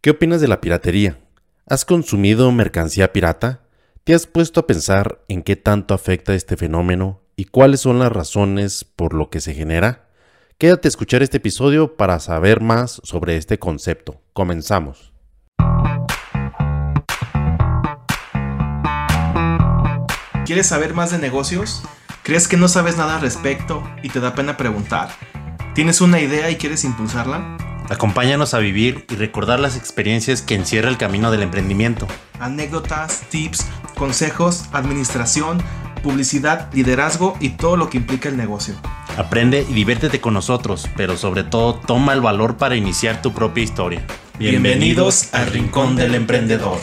¿Qué opinas de la piratería? ¿Has consumido mercancía pirata? ¿Te has puesto a pensar en qué tanto afecta este fenómeno y cuáles son las razones por lo que se genera? Quédate a escuchar este episodio para saber más sobre este concepto. Comenzamos. ¿Quieres saber más de negocios? ¿Crees que no sabes nada al respecto y te da pena preguntar? ¿Tienes una idea y quieres impulsarla? Acompáñanos a vivir y recordar las experiencias que encierra el camino del emprendimiento. Anécdotas, tips, consejos, administración, publicidad, liderazgo y todo lo que implica el negocio. Aprende y diviértete con nosotros, pero sobre todo toma el valor para iniciar tu propia historia. Bienvenidos al Rincón del Emprendedor.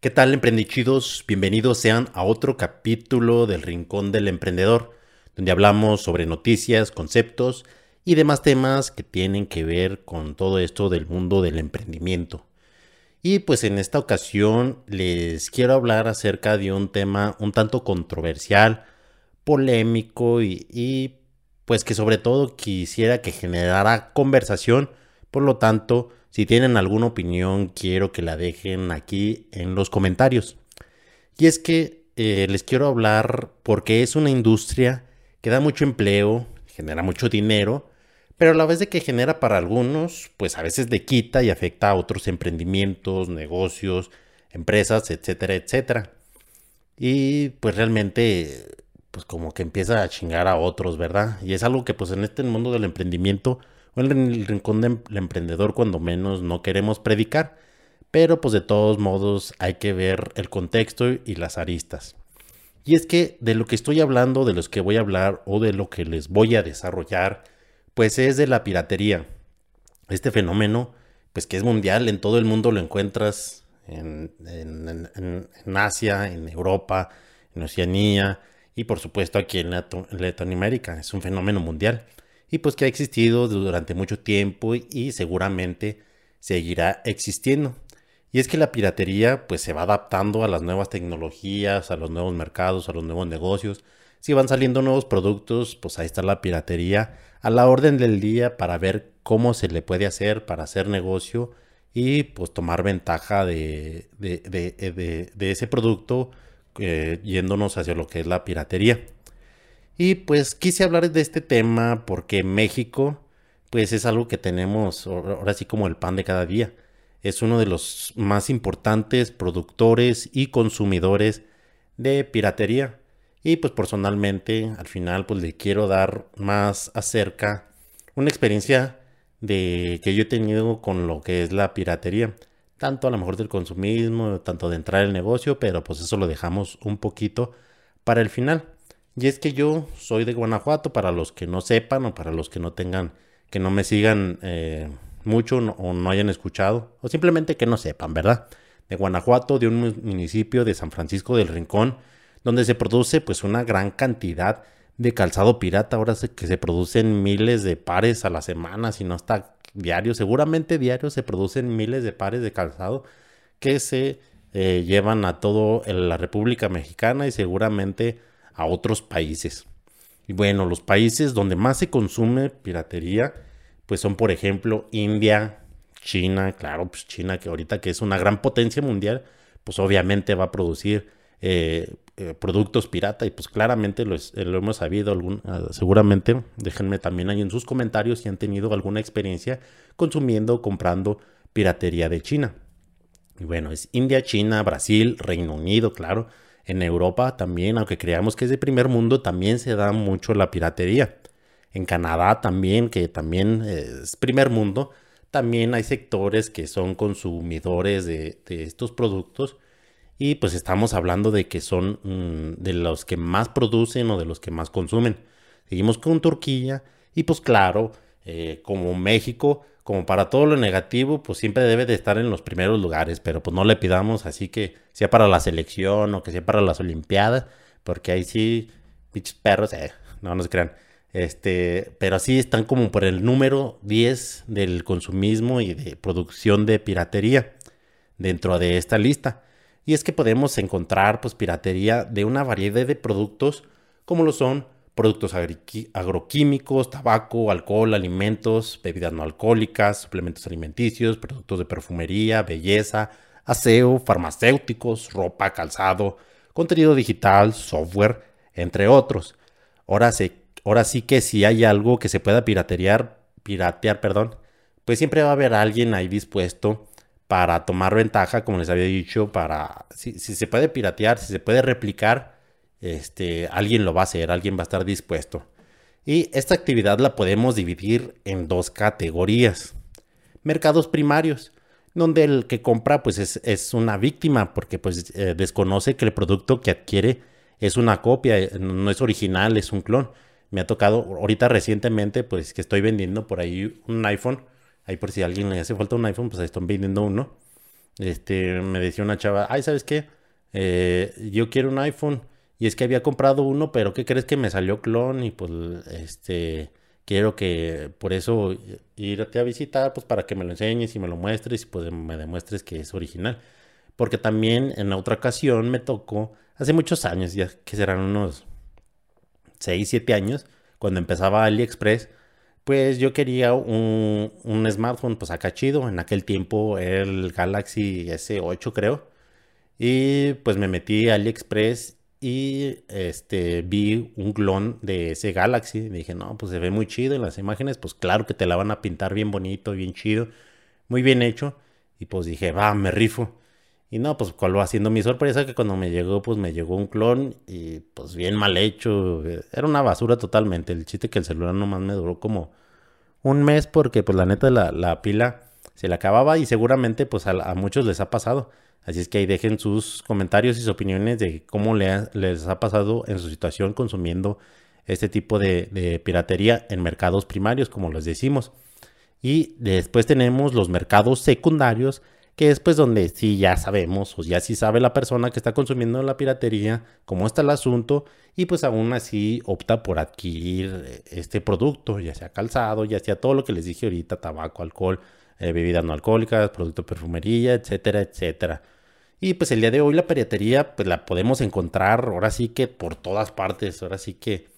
¿Qué tal emprendichidos? Bienvenidos sean a otro capítulo del Rincón del Emprendedor, donde hablamos sobre noticias, conceptos y demás temas que tienen que ver con todo esto del mundo del emprendimiento. Y pues en esta ocasión les quiero hablar acerca de un tema un tanto controversial, polémico y, y pues que sobre todo quisiera que generara conversación, por lo tanto si tienen alguna opinión, quiero que la dejen aquí en los comentarios. Y es que eh, les quiero hablar porque es una industria que da mucho empleo, genera mucho dinero, pero a la vez de que genera para algunos, pues a veces de quita y afecta a otros emprendimientos, negocios, empresas, etcétera, etcétera. Y pues realmente, pues como que empieza a chingar a otros, ¿verdad? Y es algo que pues en este mundo del emprendimiento en el rincón del emprendedor cuando menos no queremos predicar, pero pues de todos modos hay que ver el contexto y las aristas. Y es que de lo que estoy hablando, de los que voy a hablar o de lo que les voy a desarrollar, pues es de la piratería. Este fenómeno, pues que es mundial, en todo el mundo lo encuentras en, en Asia, en Europa, en Oceanía y por supuesto aquí en Latinoamérica. Es un fenómeno mundial y pues que ha existido durante mucho tiempo y seguramente seguirá existiendo. Y es que la piratería pues se va adaptando a las nuevas tecnologías, a los nuevos mercados, a los nuevos negocios. Si van saliendo nuevos productos, pues ahí está la piratería a la orden del día para ver cómo se le puede hacer para hacer negocio y pues tomar ventaja de, de, ese producto eh, yéndonos hacia lo que es la piratería. Y pues quise hablar de este tema porque México, pues es algo que tenemos ahora sí como el pan de cada día. Es uno de los más importantes productores y consumidores de piratería. Y pues personalmente al final pues le quiero dar más acerca una experiencia de que yo he tenido con lo que es la piratería. Tanto a lo mejor del consumismo, tanto de entrar al negocio, pero pues eso lo dejamos un poquito para el final. Y es que yo soy de Guanajuato, para los que no sepan o para los que no tengan, que no me sigan eh, mucho o no hayan escuchado, o simplemente que no sepan, ¿verdad? De Guanajuato, de un municipio de San Francisco del Rincón, donde se produce pues una gran cantidad de calzado pirata. Ahora que se producen miles de pares a la semana, si no está diario, seguramente diario se producen miles de pares de calzado que se eh, llevan a toda la República Mexicana y seguramente a otros países. Y bueno, los países donde más se consume piratería, pues son por ejemplo India, China, claro, pues China que ahorita que es una gran potencia mundial, pues obviamente va a producir eh, eh, productos pirata y pues claramente lo, lo hemos sabido, algún, ah, seguramente déjenme también ahí en sus comentarios si han tenido alguna experiencia consumiendo o comprando piratería de China. Y bueno, es India, China, Brasil, Reino Unido, claro, en Europa también, aunque creamos que es de primer mundo, también se da mucho la piratería. En Canadá también, que también es primer mundo, también hay sectores que son consumidores de, estos productos y pues estamos hablando de que son mm, de los que más producen o de los que más consumen. Seguimos con Turquía y pues claro, eh, como México, como para todo lo negativo, pues siempre debe de estar en los primeros lugares, pero pues no le pidamos así que sea para la selección o que sea para las Olimpiadas, porque ahí sí, pinches perros, eh, no, no se crean. Este, pero sí están como por el número 10 del consumismo y de producción de piratería dentro de esta lista. Y es que podemos encontrar pues piratería de una variedad de productos como lo son productos agroquímicos, tabaco, alcohol, alimentos, bebidas no alcohólicas, suplementos alimenticios, productos de perfumería, belleza, aseo, farmacéuticos, ropa, calzado, contenido digital, software, entre otros. Ahora, ahora sí que si hay algo que se pueda piratear, piratear, perdón, pues siempre va a haber alguien ahí dispuesto para tomar ventaja, como les había dicho, para si, si se puede piratear, si se puede replicar, este, alguien lo va a hacer, alguien va a estar dispuesto. Y esta actividad la podemos dividir en dos categorías. Mercados primarios, donde el que compra pues es, una víctima porque pues eh, desconoce que el producto que adquiere es una copia, eh, no es original, es un clon. Me ha tocado ahorita recientemente pues que estoy vendiendo por ahí un iPhone. Ahí por si a alguien le hace falta un iPhone, pues ahí están vendiendo uno. Este, me decía una chava, ay, ¿sabes qué? Eh, yo quiero un iPhone y es que había comprado uno, pero ¿qué crees que me salió clon? Y pues, este, quiero que por eso irte a visitar, pues para que me lo enseñes y me lo muestres y pues me demuestres que es original. Porque también en otra ocasión me tocó, hace muchos años, ya que serán unos 6, 7 años, cuando empezaba AliExpress, pues yo quería un, un smartphone, pues acá chido. En aquel tiempo era el Galaxy S8, creo. Y pues me metí a AliExpress y este, vi un clon de ese Galaxy. dije, no, pues se ve muy chido en las imágenes. Pues claro que te la van a pintar bien bonito, bien chido, muy bien hecho. Y pues dije, va, me rifo. Y no, pues cuál va haciendo mi sorpresa que cuando me llegó, pues me llegó un clon y pues bien mal hecho. Era una basura totalmente. El chiste que el celular nomás me duró como un mes porque pues la neta la, la pila se le acababa y seguramente pues a muchos les ha pasado Así es que ahí dejen sus comentarios y sus opiniones de cómo les ha pasado en su situación consumiendo este tipo de, piratería en mercados primarios, como les decimos. Y después tenemos los mercados secundarios, que es pues donde sí ya sabemos o ya sí sabe la persona que está consumiendo la piratería cómo está el asunto y pues aún así opta por adquirir este producto, ya sea calzado, ya sea todo lo que les dije ahorita, tabaco, alcohol, eh, bebidas no alcohólicas, productos de perfumería, etcétera, etcétera. Y pues el día de hoy la piratería pues la podemos encontrar ahora sí que por todas partes, ahora sí que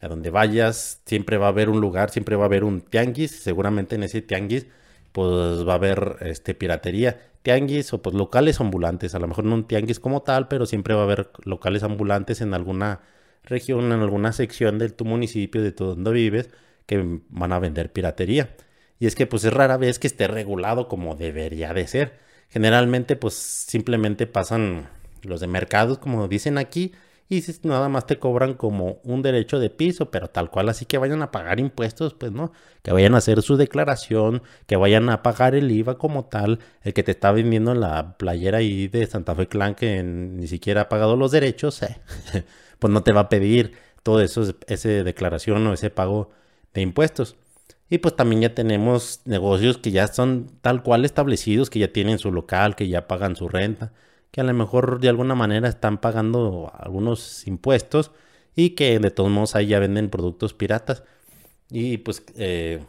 a donde vayas siempre va a haber un lugar, siempre va a haber un tianguis, seguramente en ese tianguis pues va a haber este piratería, tianguis o pues locales ambulantes, a lo mejor no un tianguis como tal, pero siempre va a haber locales ambulantes en alguna región, en alguna sección de tu municipio, de tu donde vives, que van a vender piratería. Y es que pues es rara vez que esté regulado como debería de ser. Generalmente pues simplemente pasan los de mercados como dicen aquí y nada más te cobran como un derecho de piso, pero tal cual así que vayan a pagar impuestos, pues no, que vayan a hacer su declaración, que vayan a pagar el IVA como tal, el que te está vendiendo la playera ahí de Santa Fe Clan que ni siquiera ha pagado los derechos, eh, pues no te va a pedir todo eso, ese declaración o ese pago de impuestos. Y pues también ya tenemos negocios que ya son tal cual establecidos, que ya tienen su local, que ya pagan su renta, que a lo mejor de alguna manera están pagando algunos impuestos y que de todos modos ahí ya venden productos piratas. Y pues eh,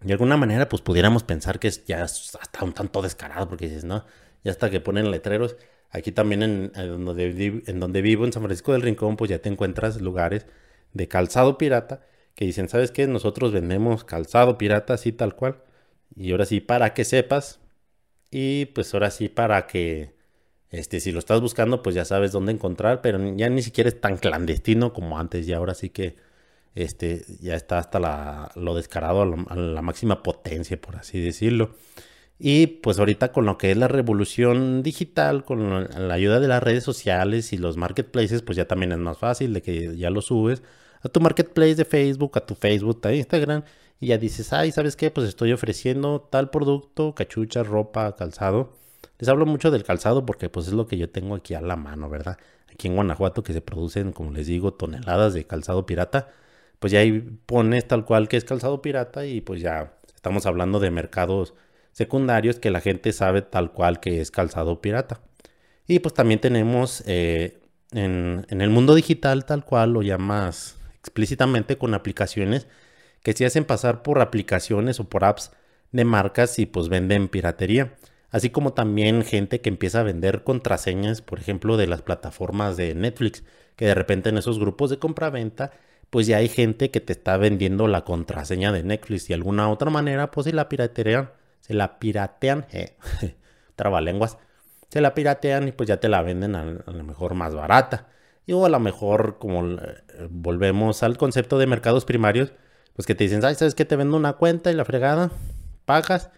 de alguna manera pues pudiéramos pensar que es ya hasta un tanto descarado, porque dices, no, ya hasta que ponen letreros. Aquí también en, donde, en donde vivo, en San Francisco del Rincón, pues ya te encuentras lugares de calzado pirata que dicen, ¿sabes qué? Nosotros vendemos calzado pirata así tal cual. Y ahora sí, para que sepas. Y pues ahora sí, para que, este, si lo estás buscando, pues ya sabes dónde encontrar, pero ya ni siquiera es tan clandestino como antes. Y ahora sí que, este, ya está hasta la, lo descarado a, la máxima potencia, por así decirlo. Y pues ahorita con lo que es la revolución digital, con la ayuda de las redes sociales y los marketplaces, pues ya también es más fácil de que ya lo subes a tu marketplace de Facebook, a tu Facebook, a Instagram, y ya dices, ay, ¿sabes qué? Pues estoy ofreciendo tal producto, cachucha, ropa, calzado. Les hablo mucho del calzado porque pues es lo que yo tengo aquí a la mano, ¿verdad? Aquí en Guanajuato que se producen, como les digo, toneladas de calzado pirata. Pues ya ahí pones tal cual que es calzado pirata y pues ya estamos hablando de mercados secundarios que la gente sabe tal cual que es calzado pirata. Y pues también tenemos eh, en, en, el mundo digital tal cual lo llamas explícitamente con aplicaciones que se hacen pasar por aplicaciones o por apps de marcas y pues venden piratería. Así como también gente que empieza a vender contraseñas, por ejemplo, de las plataformas de Netflix, que de repente en esos grupos de compra-venta pues ya hay gente que te está vendiendo la contraseña de Netflix y de alguna otra manera, pues si la piratean, se la piratean, eh, trabalenguas, se la piratean y pues ya te la venden a, lo mejor más barata. Y o a lo mejor, como eh, volvemos al concepto de mercados primarios, pues que te dicen, ¿sabes qué? Te vendo una cuenta y la fregada, pagas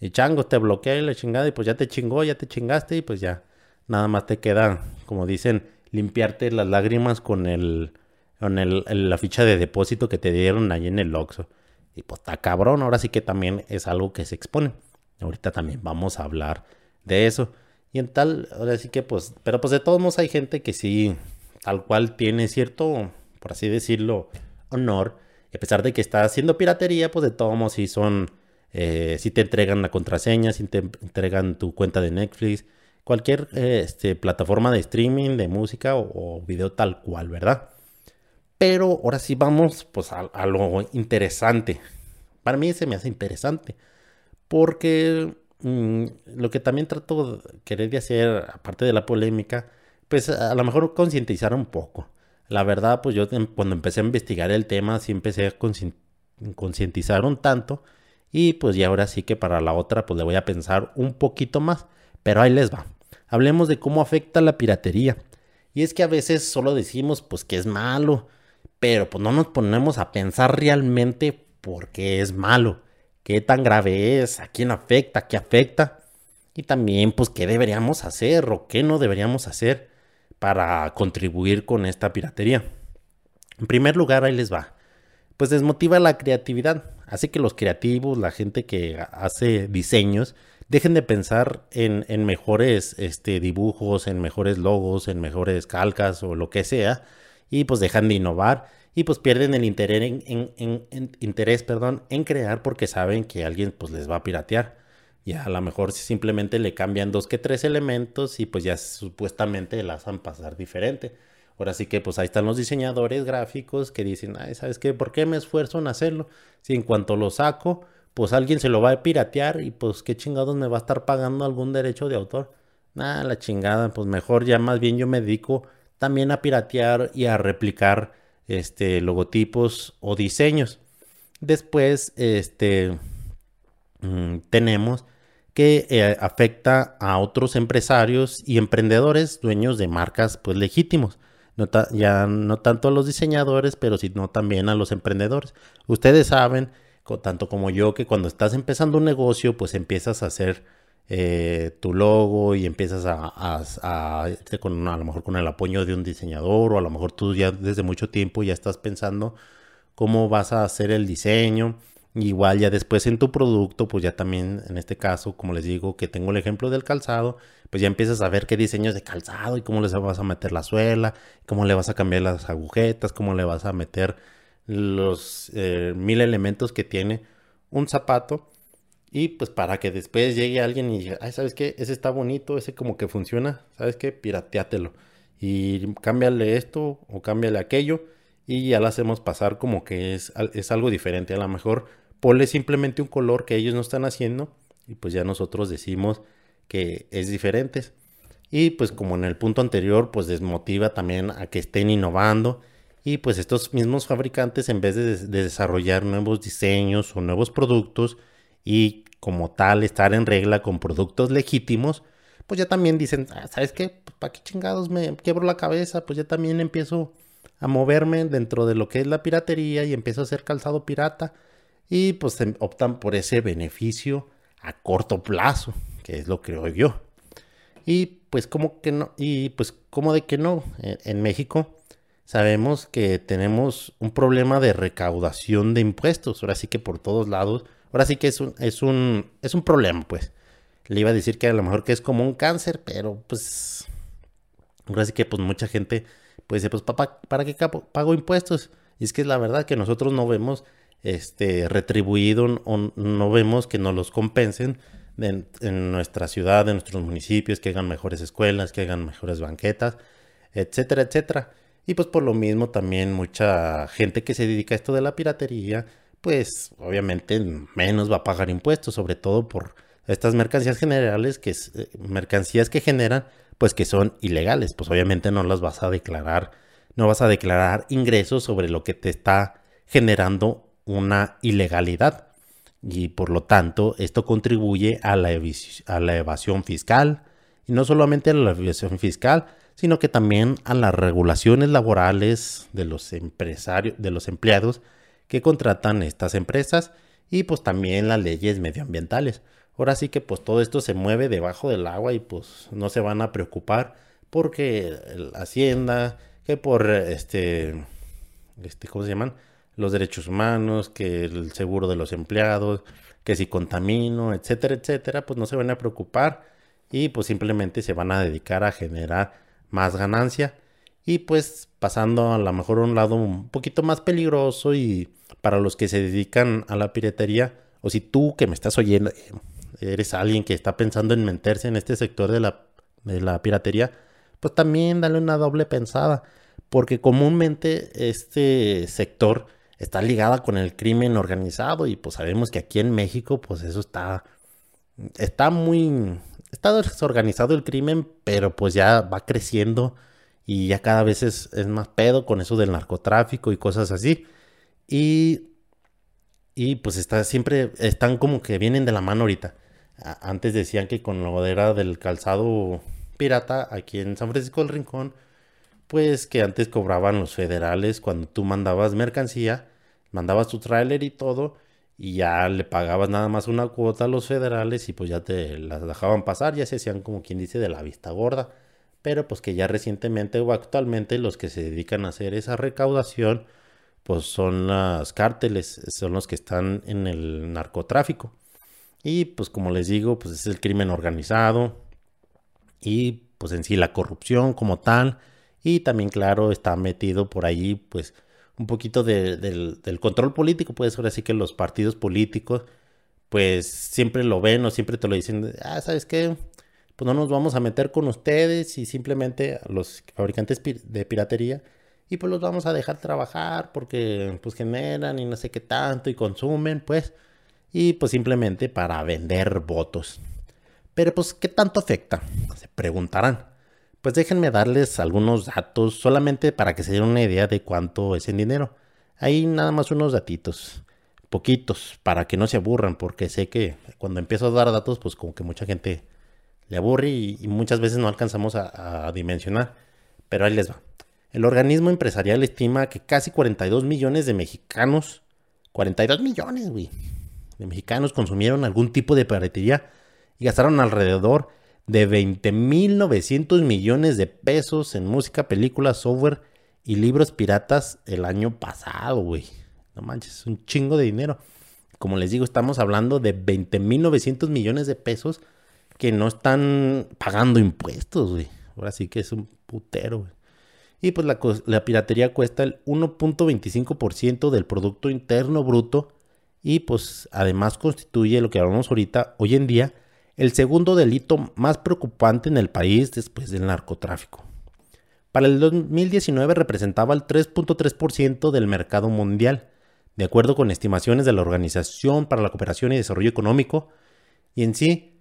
y chango, te bloquea y la chingada y pues ya te chingó, ya te chingaste y pues ya nada más te queda, como dicen, limpiarte las lágrimas con el con el, la ficha de depósito que te dieron ahí en el Oxxo. Y pues está cabrón, ahora sí que también es algo que se expone. Ahorita también vamos a hablar de eso. Y en tal, ahora sí que pues, pero pues de todos modos hay gente que sí, tal cual tiene cierto, por así decirlo, honor. A pesar de que está haciendo piratería, pues de todos modos sí son, eh, sí te entregan la contraseña, sí te entregan tu cuenta de Netflix, cualquier este, plataforma de streaming, de música o, video tal cual, ¿verdad? Pero ahora sí vamos pues a, lo interesante. Para mí se me hace interesante. Porque mm, lo que también trato de querer de hacer, aparte de la polémica, pues a lo mejor concientizar un poco. La verdad, pues yo cuando empecé a investigar el tema, sí empecé a concientizar un tanto. Y pues ya ahora sí que para la otra, pues le voy a pensar un poquito más. Pero ahí les va. Hablemos de cómo afecta la piratería. Y es que a veces solo decimos pues que es malo pero pues no nos ponemos a pensar realmente por qué es malo, qué tan grave es, a quién afecta, qué afecta y también pues qué deberíamos hacer o qué no deberíamos hacer para contribuir con esta piratería. En primer lugar, ahí les va. Pues desmotiva la creatividad. Hace que los creativos, la gente que hace diseños, dejen de pensar en, mejores este, dibujos, en mejores logos, en mejores calcas o lo que sea, y pues dejan de innovar y pues pierden el interés en, interés, perdón, en crear porque saben que alguien pues les va a piratear. Y a lo mejor simplemente le cambian dos que tres elementos y pues ya supuestamente la hacen pasar diferente. Ahora sí que pues ahí están los diseñadores gráficos que dicen, ay, ¿sabes qué? ¿Por qué me esfuerzo en hacerlo? Si en cuanto lo saco, pues alguien se lo va a piratear y pues qué chingados me va a estar pagando algún derecho de autor. Nada, la chingada, pues mejor ya más bien yo me dedico también a piratear y a replicar este, logotipos o diseños. Después este, mm, tenemos que eh, afecta a otros empresarios y emprendedores, dueños de marcas pues legítimos. No ya no tanto a los diseñadores, pero sino también a los emprendedores. Ustedes saben, tanto como yo, que cuando estás empezando un negocio, pues empiezas a hacer eh, tu logo y empiezas a, a, con, a lo mejor con el apoyo de un diseñador o a lo mejor tú ya desde mucho tiempo ya estás pensando cómo vas a hacer el diseño. Igual ya después en tu producto, pues ya también en este caso, como les digo, que tengo el ejemplo del calzado, pues ya empiezas a ver qué diseños de calzado y cómo les vas a meter la suela, cómo le vas a cambiar las agujetas, cómo le vas a meter los eh, mil elementos que tiene un zapato y pues para que después llegue alguien y diga, ay, ¿sabes qué? Ese está bonito, ese como que funciona, ¿sabes qué? Pirateátelo. Y cámbiale esto o cámbiale aquello y ya lo hacemos pasar como que es, es algo diferente. A lo mejor ponle simplemente un color que ellos no están haciendo y pues ya nosotros decimos que es diferente. Y pues como en el punto anterior, pues desmotiva también a que estén innovando. Y pues estos mismos fabricantes, en vez de, de desarrollar nuevos diseños o nuevos productos, y como tal estar en regla con productos legítimos, pues ya también dicen, ah, ¿sabes qué? Pues, ¿Para qué chingados me quiebro la cabeza? Pues ya también empiezo a moverme dentro de lo que es la piratería y empiezo a hacer calzado pirata y pues optan por ese beneficio a corto plazo, que es lo que creo yo. Y pues como que no, y pues como de que no, en México sabemos que tenemos un problema de recaudación de impuestos, ahora sí que por todos lados Ahora sí que es un, es un, es un problema, pues. Le iba a decir que a lo mejor que es como un cáncer, pero pues. Ahora sí que pues mucha gente pues dice, pues papá, ¿para qué pago impuestos? Y es que es la verdad que nosotros no vemos este retribuido o no vemos que nos los compensen en, nuestra ciudad, en nuestros municipios, que hagan mejores escuelas, que hagan mejores banquetas, etcétera, etcétera. Y pues por lo mismo también mucha gente que se dedica a esto de la piratería, pues obviamente menos va a pagar impuestos, sobre todo por estas mercancías generales, que eh, mercancías que generan, pues que son ilegales, pues obviamente no las vas a declarar, no vas a declarar ingresos sobre lo que te está generando una ilegalidad. Y por lo tanto, esto contribuye a la, evasión fiscal. Y no solamente a la evasión fiscal, sino que también a las regulaciones laborales de los empresarios, de los empleados que contratan estas empresas y pues también las leyes medioambientales. Ahora sí que pues todo esto se mueve debajo del agua y pues no se van a preocupar porque la Hacienda, que por este, este, ¿cómo se llaman? Los derechos humanos, que el seguro de los empleados, que si contamino, etcétera, etcétera, pues no se van a preocupar y pues simplemente se van a dedicar a generar más ganancia. Y pues pasando a lo mejor a un lado un poquito más peligroso y para los que se dedican a la piratería, o si tú que me estás oyendo eres alguien que está pensando en meterse en este sector de la, de la piratería, pues también dale una doble pensada, porque comúnmente este sector está ligado con el crimen organizado y pues sabemos que aquí en México pues eso está, está muy está desorganizado el crimen, pero pues ya va creciendo y ya cada vez es, más pedo con eso del narcotráfico y cosas así. Y, y pues está siempre, están como que vienen de la mano ahorita. Antes decían que con lo era del calzado pirata aquí en San Francisco del Rincón, pues que antes cobraban los federales cuando tú mandabas mercancía, mandabas tu tráiler y todo y ya le pagabas nada más una cuota a los federales y pues ya te las dejaban pasar, ya se hacían como quien dice de la vista gorda, pero pues que ya recientemente o actualmente los que se dedican a hacer esa recaudación pues son las cárteles, son los que están en el narcotráfico. Y pues como les digo, pues es el crimen organizado y pues en sí la corrupción como tal y también claro está metido por ahí pues un poquito del, control político, pues ahora sí que los partidos políticos, pues siempre lo ven o siempre te lo dicen, ah, ¿sabes qué? Pues no nos vamos a meter con ustedes y simplemente los fabricantes de piratería y pues los vamos a dejar trabajar porque pues generan y no sé qué tanto y consumen, pues, y pues simplemente para vender votos. Pero pues, ¿qué tanto afecta? Se preguntarán. Pues déjenme darles algunos datos solamente para que se den una idea de cuánto es en dinero. Hay nada más unos datitos, poquitos, para que no se aburran, porque sé que cuando empiezo a dar datos, pues como que mucha gente le aburre y, muchas veces no alcanzamos a, a, dimensionar. Pero ahí les va. El organismo empresarial estima que casi 42 millones de mexicanos, 42 millones, güey, de mexicanos consumieron algún tipo de piratería y gastaron alrededor de 20.900 millones de pesos en música, películas, software y libros piratas el año pasado, güey. No manches, es un chingo de dinero. Como les digo, estamos hablando de 20.900 millones de pesos que no están pagando impuestos, güey. Ahora sí que es un putero, güey. Y pues la, la piratería cuesta el 1.25% del Producto Interno Bruto y pues además constituye lo que hablamos ahorita, hoy en día, el segundo delito más preocupante en el país después del narcotráfico. Para el 2019 representaba el 3.3% del mercado mundial, de acuerdo con estimaciones de la Organización para la Cooperación y Desarrollo Económico. Y en sí,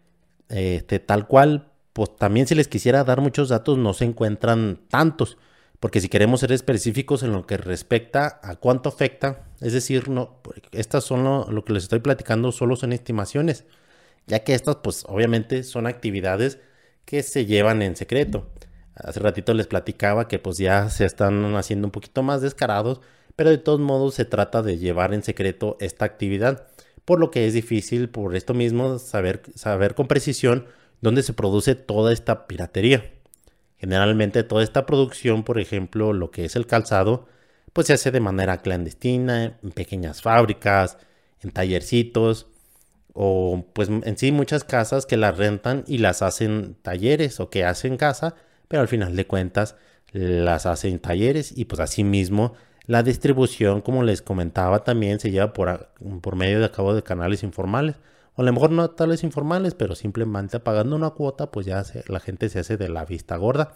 este, tal cual, pues también si les quisiera dar muchos datos no se encuentran tantos, porque si queremos ser específicos en lo que respecta a cuánto afecta, es decir, no, estas son lo, lo que les estoy platicando, solo son estimaciones ya que estas pues obviamente son actividades que se llevan en secreto. Hace ratito les platicaba que pues ya se están haciendo un poquito más descarados, pero de todos modos se trata de llevar en secreto esta actividad, por lo que es difícil por esto mismo saber, saber con precisión dónde se produce toda esta piratería. Generalmente toda esta producción, por ejemplo, lo que es el calzado, pues se hace de manera clandestina, en pequeñas fábricas, en tallercitos, o pues en sí muchas casas que las rentan y las hacen talleres o que hacen casa, pero al final de cuentas las hacen talleres y pues así mismo la distribución, como les comentaba, también se lleva por, por medio de cabo de canales informales. O a lo mejor no tales informales, pero simplemente pagando una cuota, pues ya la gente se hace de la vista gorda.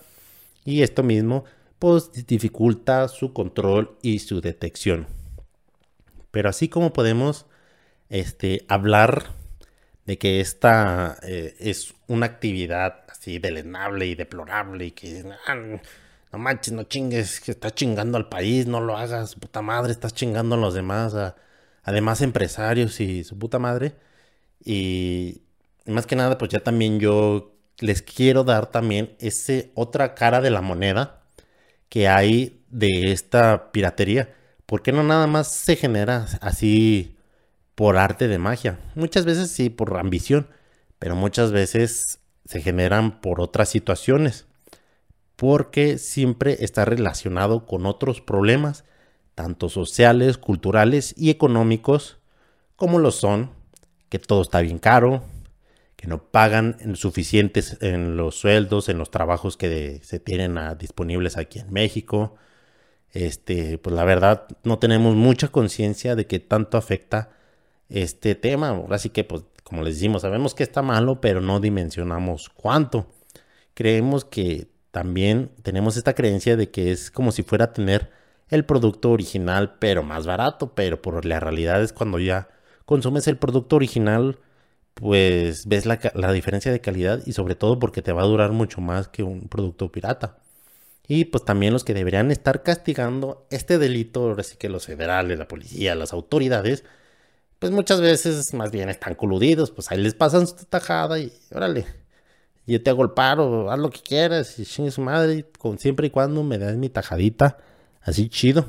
Y esto mismo, pues dificulta su control y su detección. Pero así como podemos este, hablar de que esta eh, es una actividad así deleznable y deplorable y que ah, no manches, no chingues, que estás chingando al país, no lo hagas, puta madre, estás chingando a los demás, a, además empresarios y su puta madre. Y más que nada, pues ya también yo les quiero dar también ese otra cara de la moneda que hay de esta piratería. Porque no nada más se genera así por arte de magia. Muchas veces sí, por ambición, pero muchas veces se generan por otras situaciones. Porque siempre está relacionado con otros problemas, tanto sociales, culturales y económicos, como lo son que todo está bien caro, que no pagan suficientes en los sueldos, en los trabajos que se tienen disponibles aquí en México. Este, pues la verdad no tenemos mucha conciencia de que tanto afecta este tema. Ahora sí que, pues, como les decimos, sabemos que está malo, pero no dimensionamos cuánto. Creemos que también tenemos esta creencia de que es como si fuera a tener el producto original, pero más barato. Pero por la realidad es cuando ya consumes el producto original, pues ves la, diferencia de calidad y sobre todo porque te va a durar mucho más que un producto pirata. Y pues también los que deberían estar castigando este delito, ahora sí que los federales, la policía, las autoridades, pues muchas veces más bien están coludidos, pues ahí les pasan su tajada y órale, yo te hago el paro, haz lo que quieras y chingue su madre, con siempre y cuando me das mi tajadita, así chido.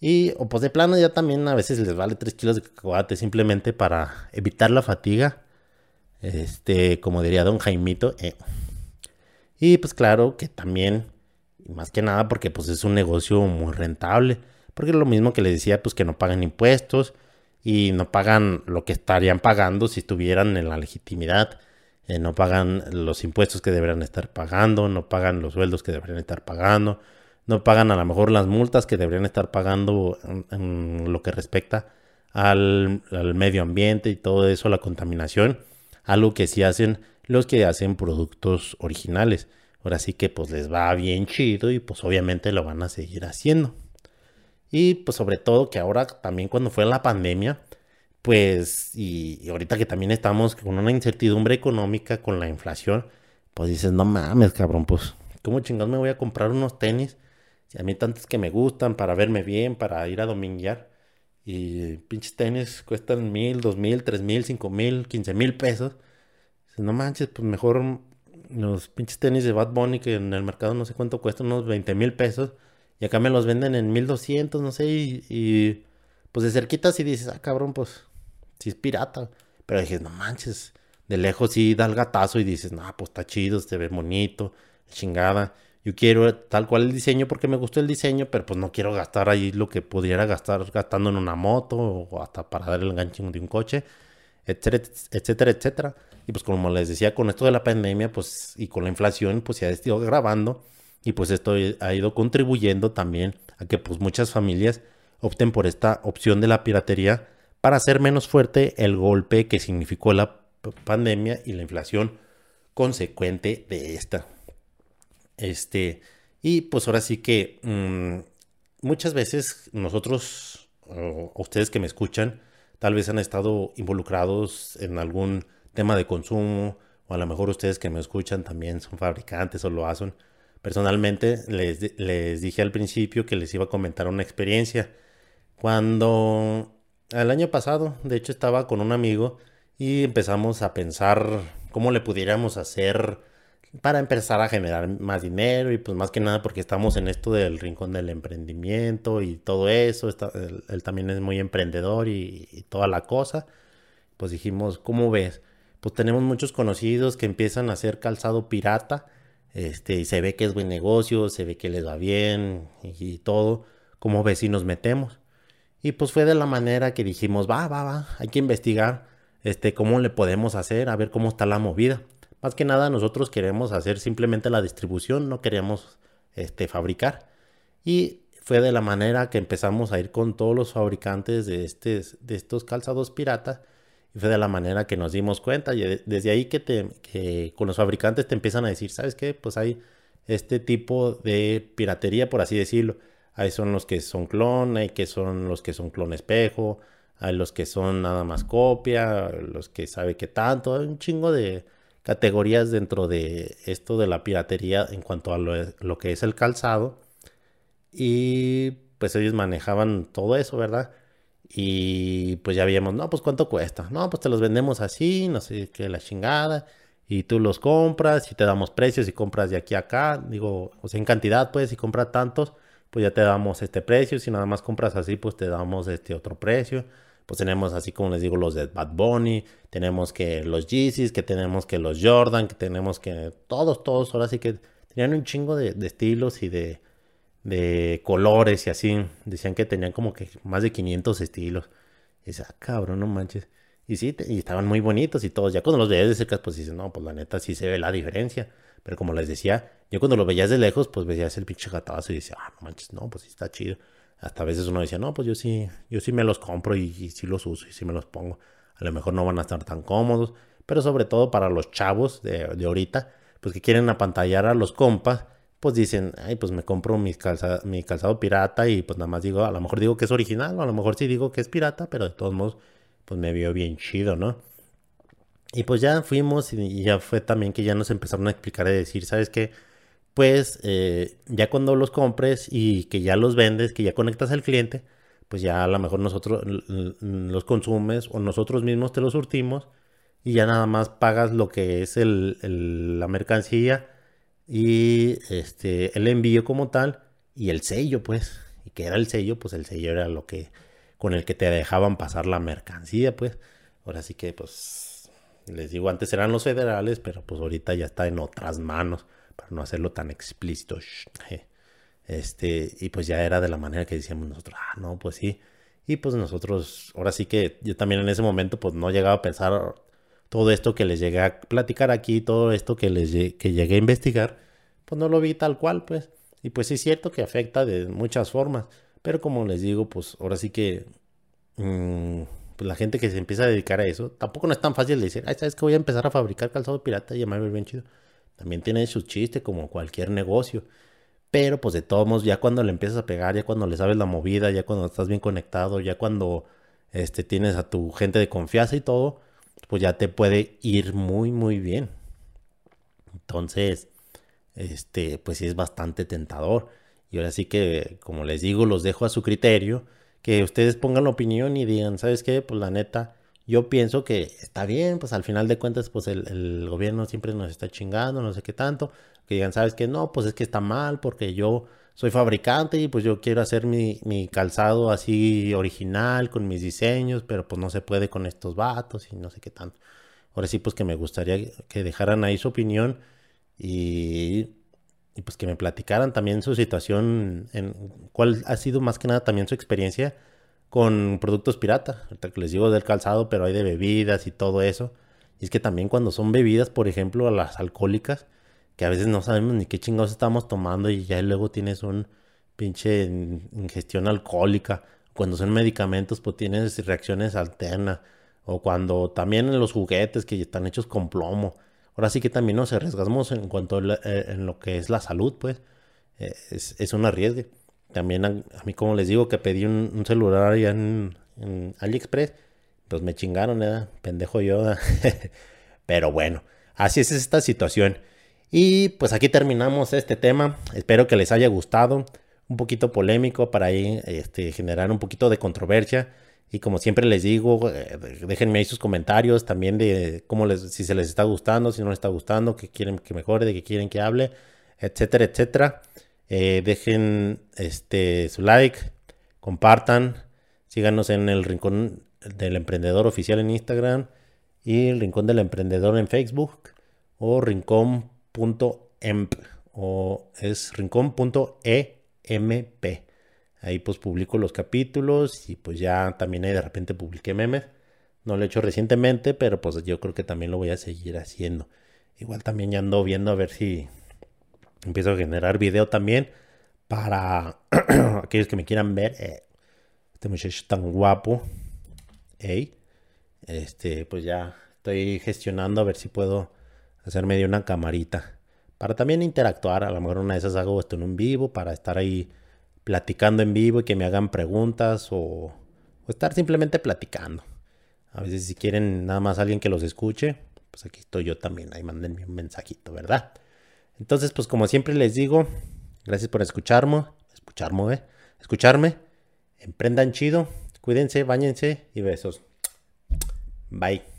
Y o pues de plano ya también a veces les vale 3 kilos de cacahuate simplemente para evitar la fatiga este, como diría don Jaimito. Eh. Y pues claro que también, más que nada porque pues es un negocio muy rentable. Porque es lo mismo que les decía, pues que no pagan impuestos y no pagan lo que estarían pagando si estuvieran en la legitimidad. Eh, no pagan los impuestos que deberían estar pagando, no pagan los sueldos que deberían estar pagando, no pagan a lo mejor las multas que deberían estar pagando en, lo que respecta al, al medio ambiente y todo eso, la contaminación algo que sí hacen los que hacen productos originales. Ahora sí que pues les va bien chido y pues obviamente lo van a seguir haciendo. Y pues sobre todo que ahora también cuando fue la pandemia, pues y, ahorita que también estamos con una incertidumbre económica con la inflación, pues dices, no mames, cabrón, pues ¿cómo chingados me voy a comprar unos tenis? Si a mí tantos que me gustan para verme bien, para ir a dominguear. Y pinches tenis cuestan mil, dos mil, tres mil, cinco mil, quince mil pesos. No manches, pues mejor los pinches tenis de Bad Bunny que en el mercado no sé cuánto cuestan, unos 20 mil pesos. Y acá me los venden en 1200, no sé. Y, pues de cerquita si dices, ah, cabrón, pues si es pirata. Pero dije, no manches. De lejos sí da el gatazo y dices, no, pues está chido, se ve bonito, chingada yo quiero tal cual el diseño porque me gustó el diseño, pero pues no quiero gastar ahí lo que pudiera gastar gastando en una moto o hasta para dar el enganche de un coche, etcétera, etcétera, etcétera. Y pues como les decía, con esto de la pandemia, pues y con la inflación, pues se ha ido grabando y pues esto ha ido contribuyendo también a que pues muchas familias opten por esta opción de la piratería para hacer menos fuerte el golpe que significó la pandemia y la inflación consecuente de esta. Este, y pues ahora sí que mm, muchas veces nosotros, o ustedes que me escuchan, tal vez han estado involucrados en algún tema de consumo, o a lo mejor ustedes que me escuchan también son fabricantes o lo hacen. Personalmente les, les dije al principio que les iba a comentar una experiencia. Cuando el año pasado, de hecho, estaba con un amigo y empezamos a pensar cómo le pudiéramos hacer para empezar a generar más dinero y pues más que nada porque estamos en esto del rincón del emprendimiento y todo eso, él, también es muy emprendedor y, toda la cosa, pues dijimos, ¿cómo ves? Pues tenemos muchos conocidos que empiezan a hacer calzado pirata, este, y se ve que es buen negocio, se ve que les va bien y, todo, ¿cómo ves si nos metemos? Y pues fue de la manera que dijimos, va, va, va, hay que investigar, este, cómo le podemos hacer, a ver cómo está la movida. Más que nada nosotros queremos hacer simplemente la distribución, no queremos este, fabricar. Y fue de la manera que empezamos a ir con todos los fabricantes de, de estos calzados piratas. Y fue de la manera que nos dimos cuenta. Y desde ahí que, te, que con los fabricantes te empiezan a decir, ¿sabes qué? Pues hay este tipo de piratería, por así decirlo. Hay son los que son clon, hay que son los que son clon espejo, hay los que son nada más copia, los que sabe que tanto, hay un chingo de, categorías dentro de esto de la piratería en cuanto a lo, que es el calzado. Y pues ellos manejaban todo eso, ¿verdad? Y pues ya vimos, no, pues cuánto cuesta. No, pues te los vendemos así, no sé qué, la chingada. Y tú los compras y te damos precios y compras de aquí a acá. Digo, o sea, en cantidad, pues, si compras tantos, pues ya te damos este precio. Si nada más compras así, pues te damos este otro precio pues tenemos así como les digo los de Bad Bunny, tenemos que los Yeezys, que tenemos que los Jordan, que tenemos que todos, todos, ahora sí que tenían un chingo de, estilos y de, de, colores y así, decían que tenían como que más de 500 estilos. Y dice, ah, cabrón, no manches. Y sí, y estaban muy bonitos y todos. Ya cuando los veías de cerca, pues dices, no, pues la neta sí se ve la diferencia. Pero como les decía, yo cuando lo veías de lejos, pues veías el pinche gatazo y decía, ah, no manches, no, pues sí está chido. Hasta a veces uno decía, no, pues yo sí, yo sí me los compro y, sí los uso y sí me los pongo. A lo mejor no van a estar tan cómodos, pero sobre todo para los chavos de, de ahorita, pues que quieren apantallar a los compas, pues dicen, ay, pues me compro mi calzado pirata y pues nada más digo, a lo mejor digo que es original, o a lo mejor sí digo que es pirata, pero de todos modos, pues me vio bien chido, ¿no? Y pues ya fuimos y ya fue también que ya nos empezaron a explicar y decir, ¿sabes qué? pues eh, ya cuando los compres y que ya los vendes, que ya conectas al cliente, pues ya a lo mejor nosotros los consumes o nosotros mismos te los surtimos y ya nada más pagas lo que es la mercancía y este el envío como tal y el sello pues y que era el sello pues el sello era lo que con el que te dejaban pasar la mercancía pues ahora sí que pues les digo antes eran los federales pero pues ahorita ya está en otras manos para no hacerlo tan explícito. Este, y pues ya era de la manera que decíamos nosotros, ah, no, pues sí. Y pues nosotros, ahora sí que yo también en ese momento pues no llegaba a pensar todo esto que les llegué a platicar aquí, todo esto que les que llegué a investigar, pues no lo vi tal cual, pues. Y pues sí es cierto que afecta de muchas formas, pero como les digo, pues ahora sí que mm, pues la gente que se empieza a dedicar a eso, tampoco no es tan fácil de decir, ay, sabes que voy a empezar a fabricar calzado pirata y llamarme bien chido. También tiene su chiste como cualquier negocio. Pero pues de todos modos, ya cuando le empiezas a pegar, ya cuando le sabes la movida, ya cuando estás bien conectado, ya cuando este, tienes a tu gente de confianza y todo, pues ya te puede ir muy, muy bien. Entonces, este, pues sí es bastante tentador. Y ahora sí que, como les digo, los dejo a su criterio, que ustedes pongan la opinión y digan, ¿sabes qué? Pues la neta, yo pienso que está bien, pues al final de cuentas, pues el, gobierno siempre nos está chingando, no sé qué tanto. Que digan, ¿sabes qué? No, pues es que está mal porque yo soy fabricante y pues yo quiero hacer mi, calzado así original con mis diseños, pero pues no se puede con estos vatos y no sé qué tanto. Ahora sí, pues que me gustaría que dejaran ahí su opinión y, pues que me platicaran también su situación, en cuál ha sido más que nada también su experiencia con productos pirata. Que les digo del calzado, pero hay de bebidas y todo eso. Y es que también cuando son bebidas, por ejemplo, a las alcohólicas, que a veces no sabemos ni qué chingados estamos tomando y ya luego tienes un pinche ingestión alcohólica. Cuando son medicamentos, pues tienes reacciones alternas. O cuando también en los juguetes que están hechos con plomo. Ahora sí que también nos arriesgamos en cuanto a eh, en lo que es la salud, pues. Eh, es, un arriesgue. También a, mí, como les digo, que pedí un, celular allá en, AliExpress, pues me chingaron, ¿eh? Pendejo yo. Pero bueno, así es esta situación. Y pues aquí terminamos este tema. Espero que les haya gustado. Un poquito polémico para ahí este, generar un poquito de controversia. Y como siempre les digo, eh, déjenme ahí sus comentarios también de cómo les, si se les está gustando, si no les está gustando, qué quieren que mejore, de qué quieren que hable, etcétera, etcétera. Eh, dejen este, su like, compartan, síganos en el Rincón del Emprendedor Oficial en Instagram y el Rincón del Emprendedor en Facebook o rincón.emp o es rincón.emp. Ahí pues publico los capítulos y pues ya también ahí de repente publiqué memes. No lo he hecho recientemente, pero pues yo creo que también lo voy a seguir haciendo. Igual también ya ando viendo a ver si Empiezo a generar video también para aquellos que me quieran ver. Eh, este muchacho tan guapo. Este, pues ya estoy gestionando a ver si puedo hacerme de una camarita. Para también interactuar. A lo mejor una de esas hago esto en un vivo para estar ahí platicando en vivo y que me hagan preguntas o, o estar simplemente platicando. A veces si quieren nada más alguien que los escuche, pues aquí estoy yo también. Ahí mándenme un mensajito, ¿verdad? Entonces, pues como siempre les digo, gracias por escucharme, escucharme, ¿eh? escucharme. Emprendan chido, cuídense, bañense y besos. Bye.